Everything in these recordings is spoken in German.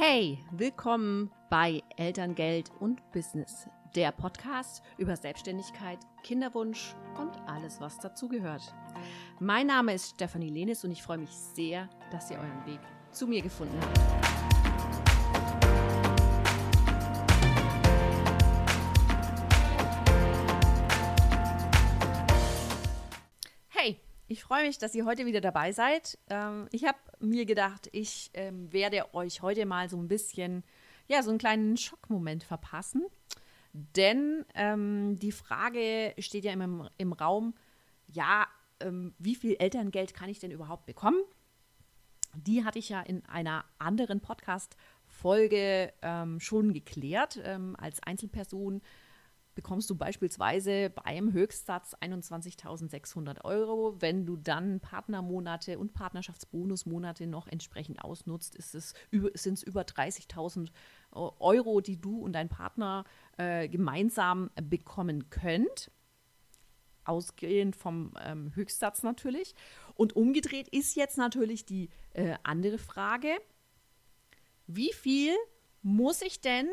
Hey, willkommen bei Elterngeld und Business, der Podcast über Selbstständigkeit, Kinderwunsch und alles, was dazugehört. Mein Name ist Stefanie Lenis und ich freue mich sehr, dass ihr euren Weg zu mir gefunden habt. Hey, ich freue mich, dass ihr heute wieder dabei seid. Ähm, ich habe mir gedacht, ich ähm, werde euch heute mal so ein bisschen, ja, so einen kleinen Schockmoment verpassen. Denn ähm, die Frage steht ja im, im Raum, ja, ähm, wie viel Elterngeld kann ich denn überhaupt bekommen? Die hatte ich ja in einer anderen Podcast-Folge ähm, schon geklärt. Ähm, als Einzelperson bekommst du beispielsweise beim Höchstsatz 21.600 Euro. Wenn du dann Partnermonate und Partnerschaftsbonusmonate noch entsprechend ausnutzt, sind es über 30.000 Euro, die du und dein Partner äh, gemeinsam bekommen könnt. Ausgehend vom ähm, Höchstsatz natürlich. Und umgedreht ist jetzt natürlich die äh, andere Frage, wie viel muss ich denn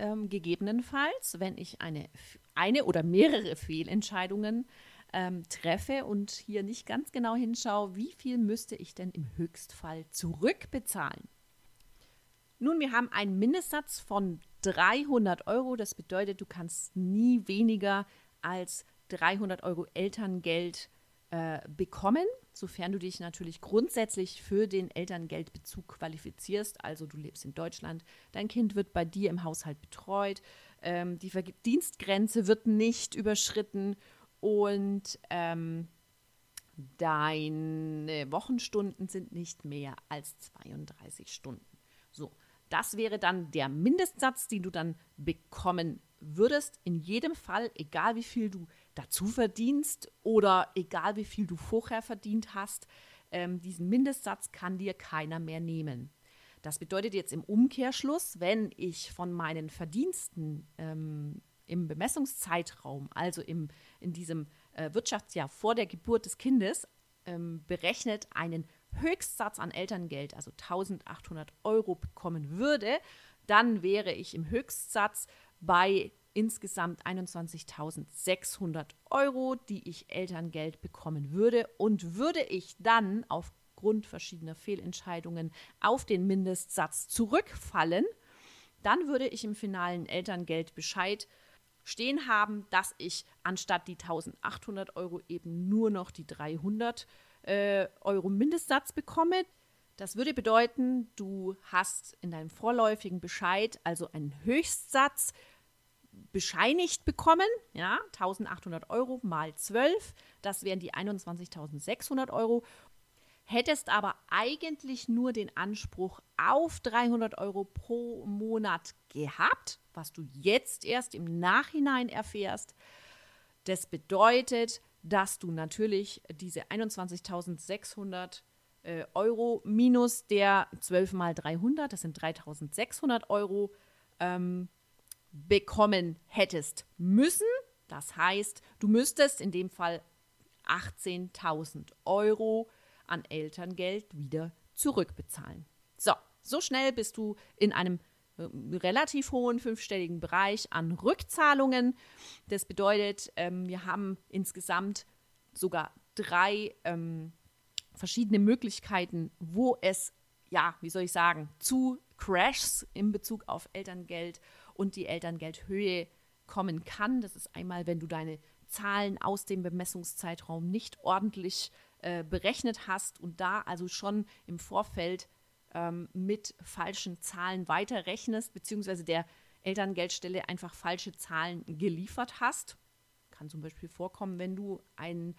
ähm, gegebenenfalls, wenn ich eine, eine oder mehrere Fehlentscheidungen ähm, treffe und hier nicht ganz genau hinschaue, wie viel müsste ich denn im Höchstfall zurückbezahlen? Nun, wir haben einen Mindestsatz von 300 Euro. Das bedeutet, du kannst nie weniger als 300 Euro Elterngeld äh, bekommen, sofern du dich natürlich grundsätzlich für den Elterngeldbezug qualifizierst. Also du lebst in Deutschland, dein Kind wird bei dir im Haushalt betreut, ähm, die Verdienstgrenze wird nicht überschritten und ähm, deine Wochenstunden sind nicht mehr als 32 Stunden. So, das wäre dann der Mindestsatz, den du dann bekommen würdest. In jedem Fall, egal wie viel du dazu verdienst oder egal wie viel du vorher verdient hast, ähm, diesen Mindestsatz kann dir keiner mehr nehmen. Das bedeutet jetzt im Umkehrschluss, wenn ich von meinen Verdiensten ähm, im Bemessungszeitraum, also im, in diesem äh, Wirtschaftsjahr vor der Geburt des Kindes, ähm, berechnet einen Höchstsatz an Elterngeld, also 1800 Euro bekommen würde, dann wäre ich im Höchstsatz bei insgesamt 21.600 Euro, die ich Elterngeld bekommen würde. Und würde ich dann aufgrund verschiedener Fehlentscheidungen auf den Mindestsatz zurückfallen, dann würde ich im finalen Elterngeldbescheid stehen haben, dass ich anstatt die 1800 Euro eben nur noch die 300 äh, Euro Mindestsatz bekomme. Das würde bedeuten, du hast in deinem vorläufigen Bescheid also einen Höchstsatz bescheinigt bekommen, ja, 1800 Euro mal 12, das wären die 21.600 Euro. Hättest aber eigentlich nur den Anspruch auf 300 Euro pro Monat gehabt, was du jetzt erst im Nachhinein erfährst. Das bedeutet, dass du natürlich diese 21.600 äh, Euro minus der 12 mal 300, das sind 3.600 Euro, ähm, bekommen hättest müssen. Das heißt, du müsstest in dem Fall 18.000 Euro an Elterngeld wieder zurückbezahlen. So, so schnell bist du in einem äh, relativ hohen fünfstelligen Bereich an Rückzahlungen. Das bedeutet, ähm, wir haben insgesamt sogar drei ähm, verschiedene Möglichkeiten, wo es, ja, wie soll ich sagen, zu Crashs in Bezug auf Elterngeld und die Elterngeldhöhe kommen kann. Das ist einmal, wenn du deine Zahlen aus dem Bemessungszeitraum nicht ordentlich äh, berechnet hast und da also schon im Vorfeld ähm, mit falschen Zahlen weiterrechnest, beziehungsweise der Elterngeldstelle einfach falsche Zahlen geliefert hast. Kann zum Beispiel vorkommen, wenn du einen,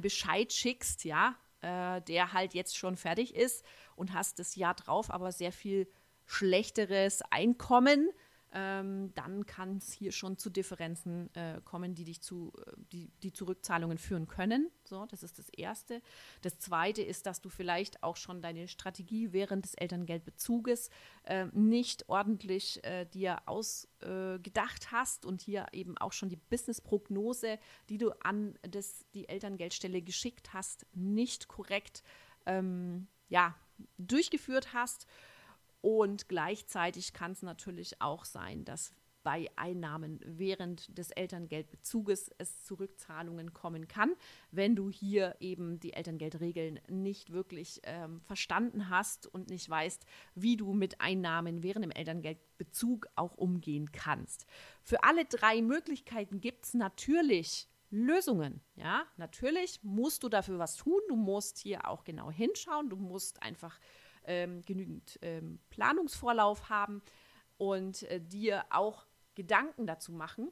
Bescheid schickst, ja, äh, der halt jetzt schon fertig ist und hast das Jahr drauf aber sehr viel schlechteres Einkommen, ähm, dann kann es hier schon zu Differenzen äh, kommen, die dich zu, äh, die, die zu führen können. So, das ist das Erste. Das Zweite ist, dass du vielleicht auch schon deine Strategie während des Elterngeldbezuges äh, nicht ordentlich äh, dir ausgedacht hast und hier eben auch schon die Businessprognose, die du an das, die Elterngeldstelle geschickt hast, nicht korrekt ähm, ja, durchgeführt hast Und gleichzeitig kann es natürlich auch sein, dass bei Einnahmen während des Elterngeldbezuges es zu Rückzahlungen kommen kann, wenn du hier eben die Elterngeldregeln nicht wirklich ähm, verstanden hast und nicht weißt, wie du mit Einnahmen während dem Elterngeldbezug auch umgehen kannst. Für alle drei Möglichkeiten gibt es natürlich Lösungen. Ja, natürlich musst du dafür was tun. Du musst hier auch genau hinschauen. Du musst einfach ähm, genügend ähm, Planungsvorlauf haben und äh, dir auch Gedanken dazu machen.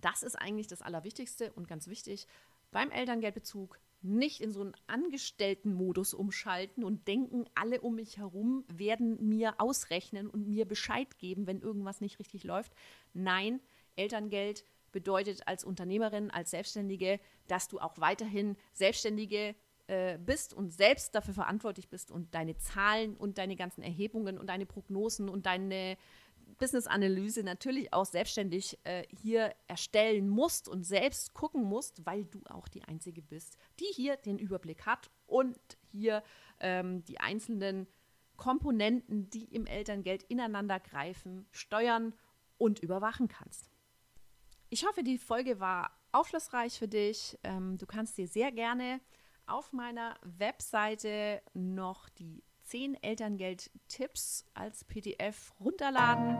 Das ist eigentlich das Allerwichtigste und ganz wichtig. Beim Elterngeldbezug nicht in so einen Angestelltenmodus umschalten und denken, alle um mich herum werden mir ausrechnen und mir Bescheid geben, wenn irgendwas nicht richtig läuft. Nein, Elterngeld bedeutet als Unternehmerin, als Selbstständige, dass du auch weiterhin Selbstständige äh, bist und selbst dafür verantwortlich bist und deine Zahlen und deine ganzen Erhebungen und deine Prognosen und deine Business-Analyse natürlich auch selbstständig äh, hier erstellen musst und selbst gucken musst, weil du auch die Einzige bist, die hier den Überblick hat und hier ähm, die einzelnen Komponenten, die im Elterngeld ineinander greifen, steuern und überwachen kannst. Ich hoffe, die Folge war aufschlussreich für dich. Ähm, du kannst dir sehr gerne auf meiner Webseite noch die 10 Elterngeld-Tipps als PDF runterladen.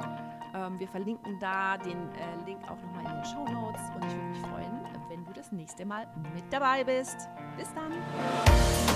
Ähm, wir verlinken da den äh, Link auch nochmal in den Show Notes und ich würde mich freuen, wenn du das nächste Mal mit dabei bist. Bis dann!